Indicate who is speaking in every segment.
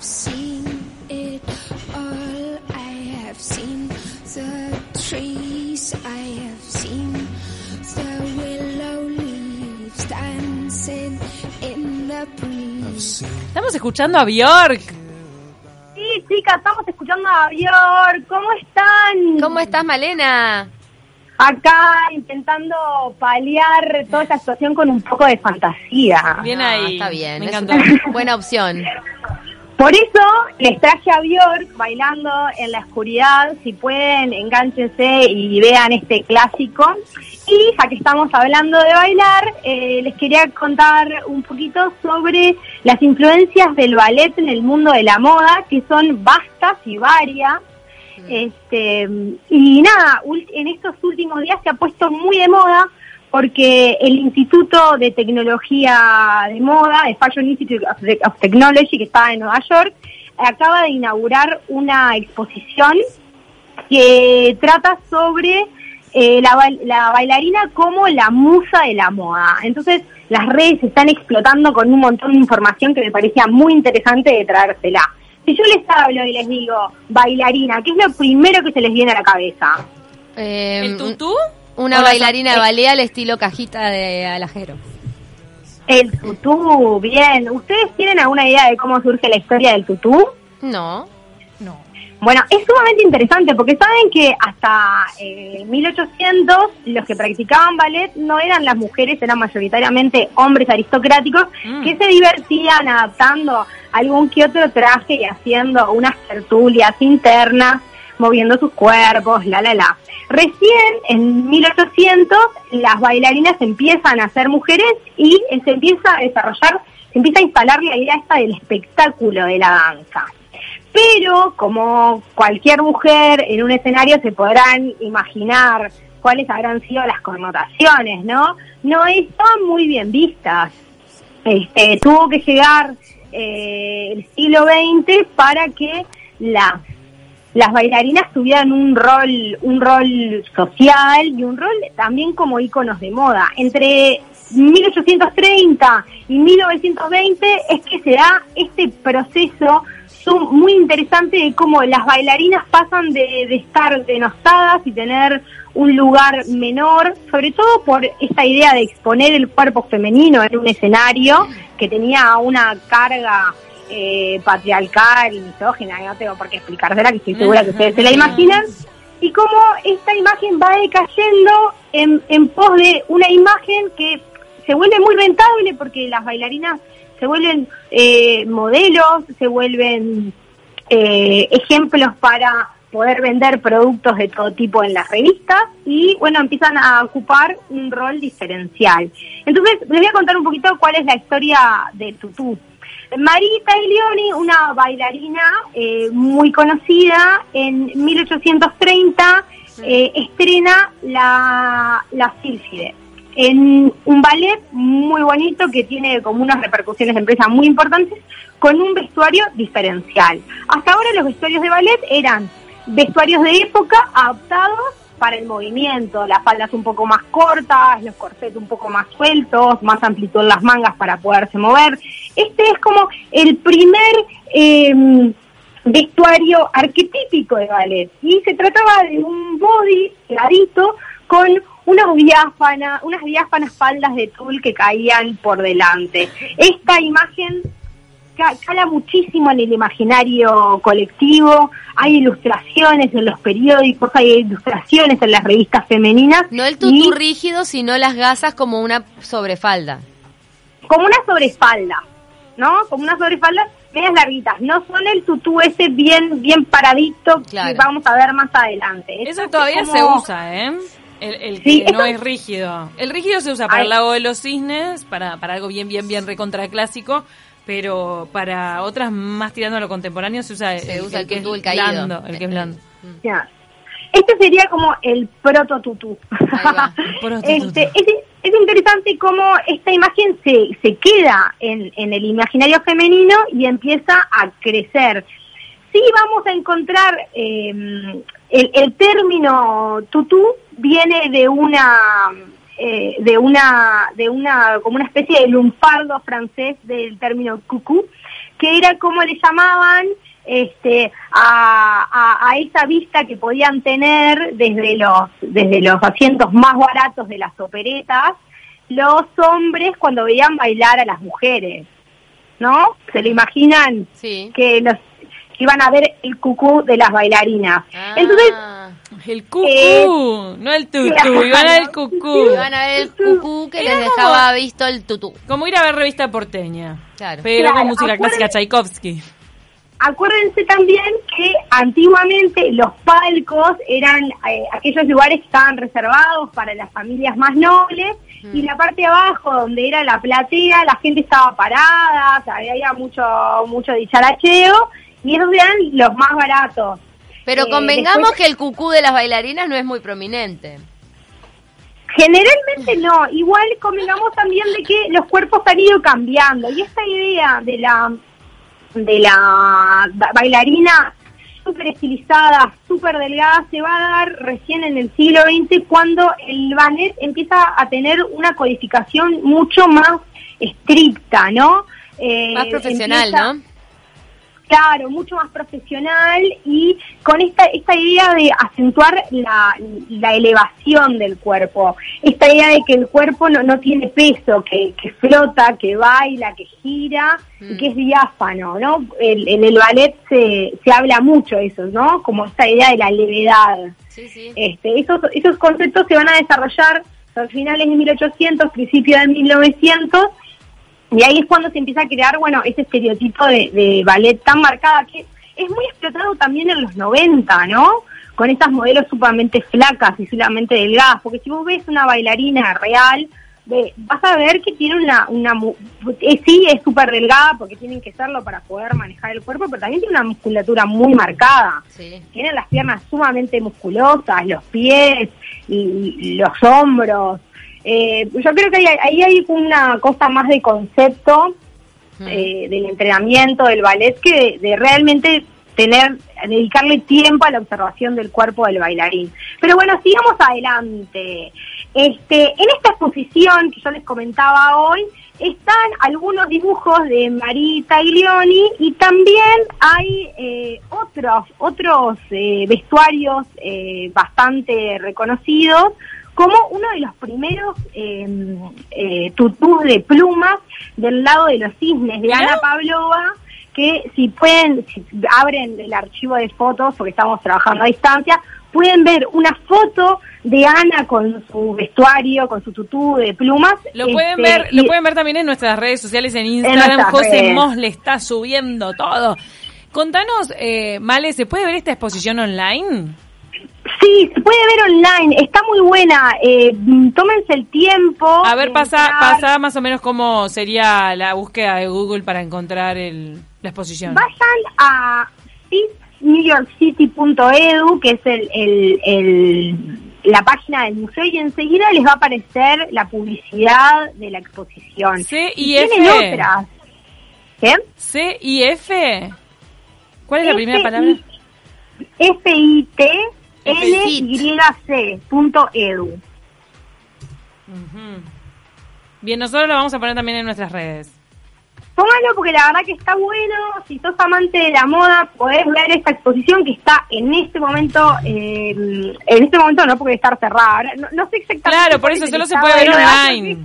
Speaker 1: seen it all. I have seen the trees. I have seen the willow leaves dancing in the breeze.
Speaker 2: Estamos escuchando a Bjork.
Speaker 3: Sí, chicas, estamos escuchando a Björk. ¿Cómo están?
Speaker 4: ¿Cómo estás, Malena?
Speaker 3: Acá intentando paliar toda esta situación con un poco de fantasía.
Speaker 2: Bien
Speaker 4: Ah,
Speaker 2: ahí.
Speaker 4: Está bien.
Speaker 2: Me
Speaker 4: es
Speaker 2: encantó.
Speaker 4: una buena opción.
Speaker 3: Por eso les traje a Björk bailando en la oscuridad. Si pueden, enganchense y vean este clásico. Y ya que estamos hablando de bailar, eh, les quería contar un poquito sobre las influencias del ballet en el mundo de la moda, que son vastas y varias. Este, y nada, en estos últimos días se ha puesto muy de moda porque el Instituto de Tecnología de Moda, el Fashion Institute of, Te- of Technology, que está en Nueva York, acaba de inaugurar una exposición que trata sobre eh, la, bail- la bailarina como la musa de la moda. Entonces, las redes se están explotando con un montón de información que me parecía muy interesante de traérsela. Si yo les hablo y les digo bailarina, ¿qué es lo primero que se les viene a la cabeza?
Speaker 4: Eh,
Speaker 2: ¿El tutú?
Speaker 4: Una bailarina de ballet al estilo cajita de alajero.
Speaker 3: El tutú, bien. ¿Ustedes tienen alguna idea de cómo surge la historia del tutú?
Speaker 4: No.
Speaker 2: No.
Speaker 3: Bueno, es sumamente interesante porque saben que hasta eh, 1800 los que practicaban ballet no eran las mujeres, eran mayoritariamente hombres aristocráticos
Speaker 2: Mm.
Speaker 3: que se divertían adaptando algún que otro traje y haciendo unas tertulias internas, moviendo sus cuerpos, la, la, la. Recién en 1800 las bailarinas empiezan a ser mujeres y se empieza a desarrollar, se empieza a instalar la idea esta del espectáculo de la danza. Pero como cualquier mujer en un escenario se podrán imaginar cuáles habrán sido las connotaciones, ¿no? No estaban muy bien vistas. Este, tuvo que llegar eh, el siglo XX para que las las bailarinas tuvieran un rol un rol social y un rol también como íconos de moda. Entre 1830 y 1920 es que se da este proceso muy interesante de cómo las bailarinas pasan de, de estar denostadas y tener un lugar menor, sobre todo por esta idea de exponer el cuerpo femenino en un escenario que tenía una carga eh, patriarcal y misógina, que no tengo por qué explicársela, que estoy segura que ustedes se la imaginan, y cómo esta imagen va decayendo en, en pos de una imagen que se vuelve muy rentable porque las bailarinas se vuelven eh, modelos, se vuelven eh, ejemplos para poder vender productos de todo tipo en las revistas y bueno, empiezan a ocupar un rol diferencial. Entonces, les voy a contar un poquito cuál es la historia de Tutú. Marita Ilioni, una bailarina eh, muy conocida, en 1830 eh, estrena la, la Sílfide en un ballet muy bonito que tiene como unas repercusiones de empresa muy importantes con un vestuario diferencial. Hasta ahora los vestuarios de ballet eran vestuarios de época adaptados para el movimiento, las faldas un poco más cortas, los corsets un poco más sueltos, más amplitud en las mangas para poderse mover. Este es como el primer eh, vestuario arquetípico de ballet y se trataba de un body clarito con unas diáfanas, unas diáfanas faldas de tul que caían por delante. Esta imagen cala muchísimo en el imaginario colectivo, hay ilustraciones en los periódicos, hay ilustraciones en las revistas femeninas.
Speaker 4: No el
Speaker 3: y
Speaker 4: tutú rígido, sino las gasas como una sobrefalda.
Speaker 3: como una sobrespalda, ¿no? Como una sobrespalda medias larguitas, no son el tutú ese bien bien paradito
Speaker 4: Claro.
Speaker 3: que vamos a ver más adelante. Esto
Speaker 2: Eso
Speaker 3: es
Speaker 2: todavía
Speaker 3: como-
Speaker 2: se usa, ¿eh? El, el que
Speaker 3: Sí,
Speaker 2: no es rígido. El rígido se usa para
Speaker 3: Ay.
Speaker 2: el lago de los cisnes, para, para algo bien, bien, bien recontra clásico, pero para otras más tirando a lo contemporáneo se usa,
Speaker 4: Se
Speaker 2: el,
Speaker 4: usa el
Speaker 2: que
Speaker 4: tutú,
Speaker 2: es
Speaker 4: el caído.
Speaker 2: blando, el que es blando.
Speaker 3: Ya. Este sería como el proto.
Speaker 2: Prototutú.
Speaker 3: este, es, es interesante cómo esta imagen se, se queda en, en el imaginario femenino y empieza a crecer. Sí vamos a encontrar eh, el, el término tutú viene de una eh, de una de una como una especie de lunfardo francés del término cucú que era como le llamaban este, a, a, a esa vista que podían tener desde los, desde los asientos más baratos de las operetas, los hombres cuando veían bailar a las mujeres, ¿no? ¿Se lo imaginan?
Speaker 4: Sí.
Speaker 3: Que los iban a ver el cucú de las bailarinas.
Speaker 4: Ah,
Speaker 3: Entonces,
Speaker 2: El cucú,
Speaker 3: Eh,
Speaker 2: no el tutú,
Speaker 3: claro.
Speaker 2: iban al cucú.
Speaker 4: iban a ver el cucú que les dejaba visto el tutú.
Speaker 2: Como ir a ver revista porteña.
Speaker 4: Claro.
Speaker 2: Pero
Speaker 3: Claro,
Speaker 2: con música clásica Tchaikovsky.
Speaker 3: acuérdense también que antiguamente los palcos eran eh, aquellos lugares que estaban reservados para las familias más nobles y la parte de abajo donde era la platea la gente estaba parada, o sea, había mucho mucho dicharacheo y esos eran los más baratos.
Speaker 4: Pero
Speaker 3: Eh,
Speaker 4: convengamos
Speaker 3: después-
Speaker 4: que el cucú de las bailarinas no es muy prominente.
Speaker 3: Generalmente no, igual convengamos también de que los cuerpos han ido cambiando y esta idea de la de la ba- bailarina súper estilizada, súper delgada, se va a dar recién en el siglo XX cuando el ballet empieza a tener una codificación mucho más estricta, ¿no? Eh,
Speaker 4: Más profesional,
Speaker 3: empieza-
Speaker 4: ¿no?
Speaker 3: Claro, mucho más profesional y con esta, esta idea de acentuar la, la elevación del cuerpo, esta idea de que el cuerpo no, no tiene peso, que, que flota, que baila, que gira y
Speaker 4: Mm.
Speaker 3: que es diáfano, ¿no? En el ballet se, se habla mucho eso, ¿no? Como esta idea de la levedad.
Speaker 4: Sí, sí.
Speaker 3: Este, esos, esos conceptos se van a desarrollar a finales de 1800, principios de 1900, y ahí es cuando se empieza a crear, bueno, ese estereotipo de, de ballet tan marcada que es muy explotado también en los 90, ¿no? Con estas modelos sumamente flacas y solamente delgadas, porque si vos ves una bailarina real, ve- vas a ver que tiene una, una eh, sí es súper delgada porque tienen que serlo para poder manejar el cuerpo, pero también tiene una musculatura muy marcada
Speaker 4: Sí.
Speaker 3: tienen las piernas sumamente musculosas, los pies y, y los hombros. Eh, yo creo que ahí, ahí hay una cosa más de concepto
Speaker 4: Mm.
Speaker 3: eh, del entrenamiento, del ballet, que de, de realmente tener, dedicarle tiempo a la observación del cuerpo del bailarín. Pero bueno, sigamos adelante. Este, en esta exposición que yo les comentaba hoy, están algunos dibujos de Marita Taglioni y también hay eh, otros, otros eh, vestuarios eh, bastante reconocidos, como uno de los primeros eh, eh, tutús de plumas del lado de los cisnes de. Ana Pavlova, que si pueden, si abren el archivo de fotos, porque estamos trabajando a distancia, pueden ver una foto de Ana con su vestuario, con su tutú de plumas.
Speaker 2: Lo pueden
Speaker 3: este,
Speaker 2: ver, lo pueden ver también en nuestras redes sociales, en Instagram. José
Speaker 3: redes.
Speaker 2: Moss le está subiendo todo. Contanos, eh, Male, ¿se puede ver esta exposición online?
Speaker 3: Sí, se puede ver online, está muy buena. Eh, tómense el tiempo.
Speaker 2: A ver, pasa,
Speaker 3: entrar.
Speaker 2: pasa más o menos cómo sería la búsqueda de Google para encontrar el, la exposición.
Speaker 3: Vayan a newyorkcity.edu, que es el, el, el- la página del museo, y enseguida les va a aparecer la publicidad de la exposición.
Speaker 2: C
Speaker 3: Y tienen otras. ¿Qué?
Speaker 2: C y F. ¿Cuál es la primera
Speaker 3: F-
Speaker 2: palabra?
Speaker 3: F-I-T-L-Y-C punto edu.
Speaker 2: Ujú. Bien, nosotros lo vamos a poner también en nuestras redes.
Speaker 3: Póngalo porque la verdad que está bueno. Si sos amante de la moda, podés ver esta exposición que está en este momento, eh, en este momento no porque estar cerrada. Ahora, No, no sé exactamente.
Speaker 2: Claro, por eso solo se puede
Speaker 3: de
Speaker 2: ver online.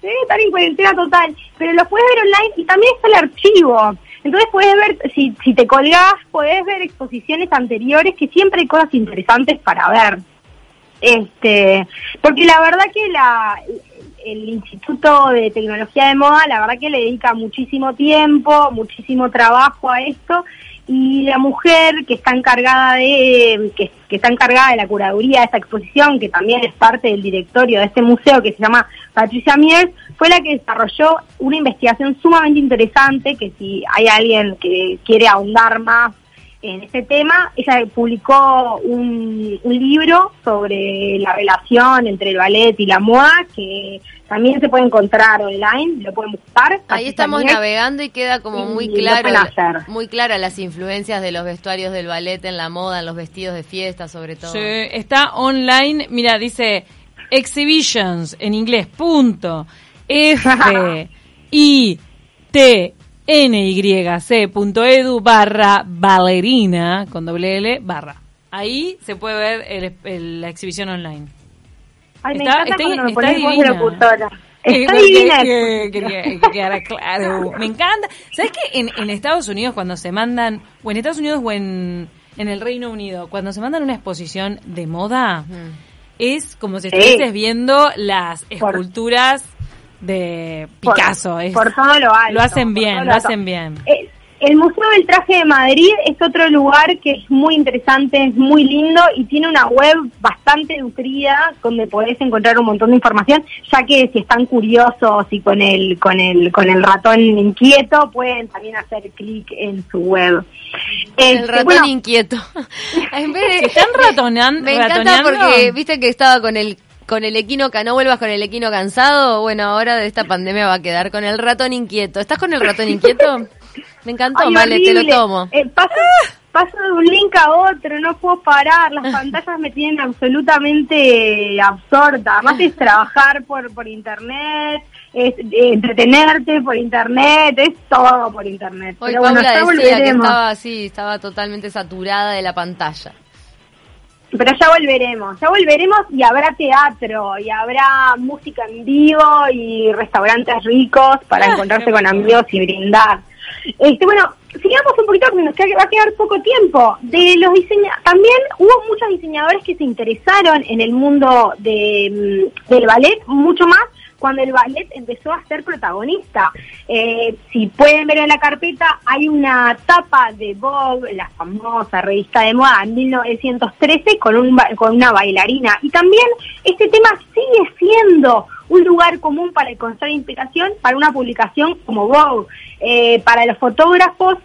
Speaker 3: Debe estar en cuarentena total, pero lo puedes ver online y también está el archivo. Entonces puedes ver, si, si te colgás, puedes ver exposiciones anteriores que siempre hay cosas interesantes para ver. Este, porque la verdad que la el Instituto de Tecnología de Moda, la verdad que le dedica muchísimo tiempo, muchísimo trabajo a esto y la mujer que está encargada de que, que está encargada de la curaduría de esta exposición, que también es parte del directorio de este museo que se llama Patricia Miers, fue la que desarrolló una investigación sumamente interesante que si hay alguien que quiere ahondar más en este tema. Ella publicó un, un libro sobre la relación entre el ballet y la moda que también se puede encontrar online, lo pueden buscar.
Speaker 4: Ahí estamos navegando y queda como muy claro, muy clara las influencias de los vestuarios del ballet en la moda, en los vestidos de fiesta sobre todo.
Speaker 2: Sí, está online, mira, dice exhibitions en inglés, punto. F I T nyc.edu barra ballerina con doble L barra. Ahí se puede ver el- el- la exhibición online.
Speaker 3: Ay, me
Speaker 2: Está-
Speaker 3: encanta
Speaker 2: está-
Speaker 3: cuando me pones voz de
Speaker 2: divina.
Speaker 3: locutora. Está
Speaker 2: que-
Speaker 3: divina.
Speaker 2: que- que quedara claro. Me encanta. ¿Sabes que en, en Estados Unidos cuando se mandan, o en Estados Unidos o en, en el Reino Unido, cuando se mandan una exposición de moda, es como si
Speaker 3: Sí.
Speaker 2: estuvieses viendo las
Speaker 3: Por-
Speaker 2: de
Speaker 3: Por-
Speaker 2: Picasso. es-
Speaker 3: por todo lo alto.
Speaker 2: Lo hacen
Speaker 3: por
Speaker 2: bien, lo hacen bien.
Speaker 3: Eh, El Museo del Traje de Madrid es otro lugar que es muy interesante, es muy lindo y tiene una web bastante nutrida donde podés encontrar un montón de información, ya que si están curiosos y con el con el con el ratón inquieto pueden también hacer clic en su web.
Speaker 4: El
Speaker 3: Este,
Speaker 4: ratón
Speaker 3: bueno,
Speaker 4: inquieto. En vez de-
Speaker 2: están ratonean-
Speaker 4: Me encanta
Speaker 2: ratoneando-
Speaker 4: porque viste que estaba con el con el equino no vuelvas con el equino cansado. Bueno, ahora de esta pandemia va a quedar con el ratón inquieto. ¿Estás con el ratón inquieto? Me encantó,
Speaker 3: Ay,
Speaker 4: vale, te lo tomo.
Speaker 3: Eh, paso, paso de un link a otro, no puedo parar, las pantallas me tienen absolutamente absorta. Además es trabajar por, por internet, es eh, entretenerte por internet, es todo por internet.
Speaker 4: Hoy
Speaker 3: Pero bueno,
Speaker 4: Paula decía que estaba así, estaba totalmente saturada de la pantalla.
Speaker 3: Pero ya volveremos, ya volveremos y habrá teatro, y habrá música en vivo y restaurantes ricos para
Speaker 2: Ah,
Speaker 3: encontrarse con amigos y brindar. Este, bueno, sigamos un poquito porque nos queda- va a quedar poco tiempo. De los diseña también hubo muchos diseñadores que se interesaron en el mundo de, mm, del ballet, mucho más cuando el ballet empezó a ser protagonista. Eh, si pueden ver en la carpeta, hay una tapa de Vogue, la famosa revista de moda, en 1913, con, un, con una bailarina. Y también este tema sigue siendo un lugar común para encontrar inspiración para una publicación como Vogue. Eh, para los fotógrafos,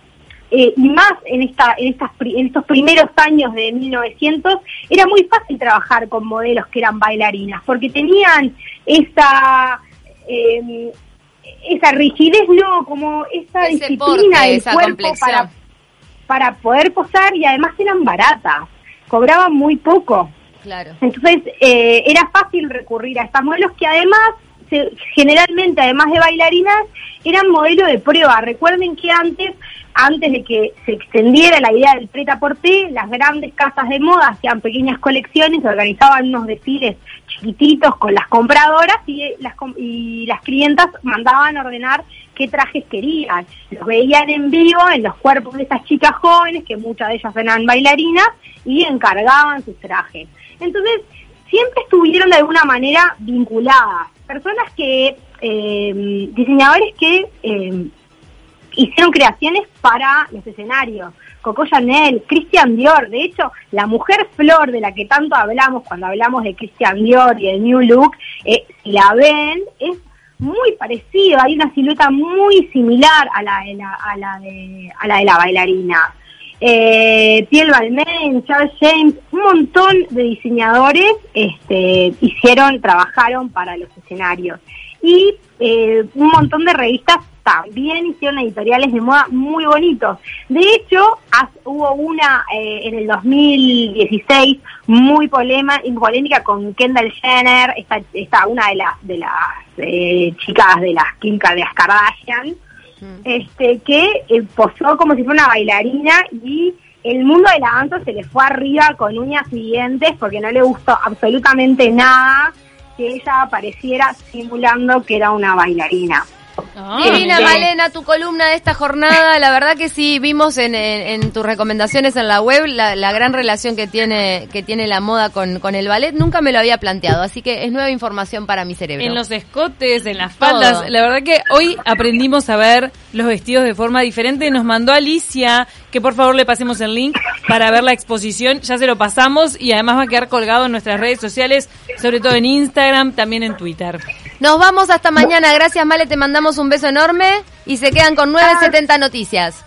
Speaker 3: eh, y más en esta en estas en estos primeros años de 1900 era muy fácil trabajar con modelos que eran bailarinas porque tenían esa eh, esa rigidez no como esa
Speaker 4: Ese
Speaker 3: disciplina
Speaker 4: porte,
Speaker 3: del
Speaker 4: esa
Speaker 3: cuerpo
Speaker 4: complexión.
Speaker 3: para para poder posar y además eran baratas cobraban muy poco
Speaker 4: Claro.
Speaker 3: entonces eh, era fácil recurrir a estas modelos que además, generalmente además de bailarinas, eran modelo de prueba. Recuerden que antes, antes de que se extendiera la idea del preta porté, las grandes casas de moda hacían pequeñas colecciones, organizaban unos desfiles chiquititos con las compradoras y eh, las, y clientas mandaban ordenar qué trajes querían. Los veían en vivo en los cuerpos de esas chicas jóvenes, que muchas de ellas eran bailarinas, y encargaban sus trajes. Entonces, siempre estuvieron de alguna manera vinculadas. Personas que, eh, diseñadores que eh, hicieron creaciones para los escenarios. Coco Chanel, Christian Dior, de hecho, la mujer flor de la que tanto hablamos cuando hablamos de Christian Dior y de New Look, eh, si la ven, es muy parecida, hay una silueta muy similar a la de la, a la, de, a la, de la bailarina. Eh, Piel Balmain, Charles James, un montón de diseñadores este, hicieron, trabajaron para los escenarios. Y eh, un montón de revistas también hicieron editoriales de moda muy bonitos. De hecho, hubo una eh, en el 2016 muy polema, polémica con Kendall Jenner, esta, esta una de las de las eh, chicas de las Kim de las Kardashian, este que eh, posó como si fuera una bailarina y el mundo de la danza se le fue arriba con uñas y dientes porque no le gustó absolutamente nada que ella apareciera simulando que era una bailarina.
Speaker 2: Ah,
Speaker 4: Divina
Speaker 2: bien.
Speaker 4: Malena, tu columna de esta jornada, la verdad que sí, vimos en, en- en tus recomendaciones en la web la, la gran relación que tiene que tiene la moda con, con el ballet, nunca me lo había planteado, así que es nueva información para mi cerebro.
Speaker 2: En los escotes, en las faldas.
Speaker 4: Todo.
Speaker 2: La verdad que hoy aprendimos a ver los vestidos de forma diferente. Nos mandó Alicia que por favor le pasemos el link para ver la exposición. Ya se lo pasamos y además va a quedar colgado en nuestras redes sociales, sobre todo en Instagram, también en Twitter.
Speaker 4: Nos vamos hasta mañana, gracias Male, te mandamos un beso enorme y se quedan con 970 noticias.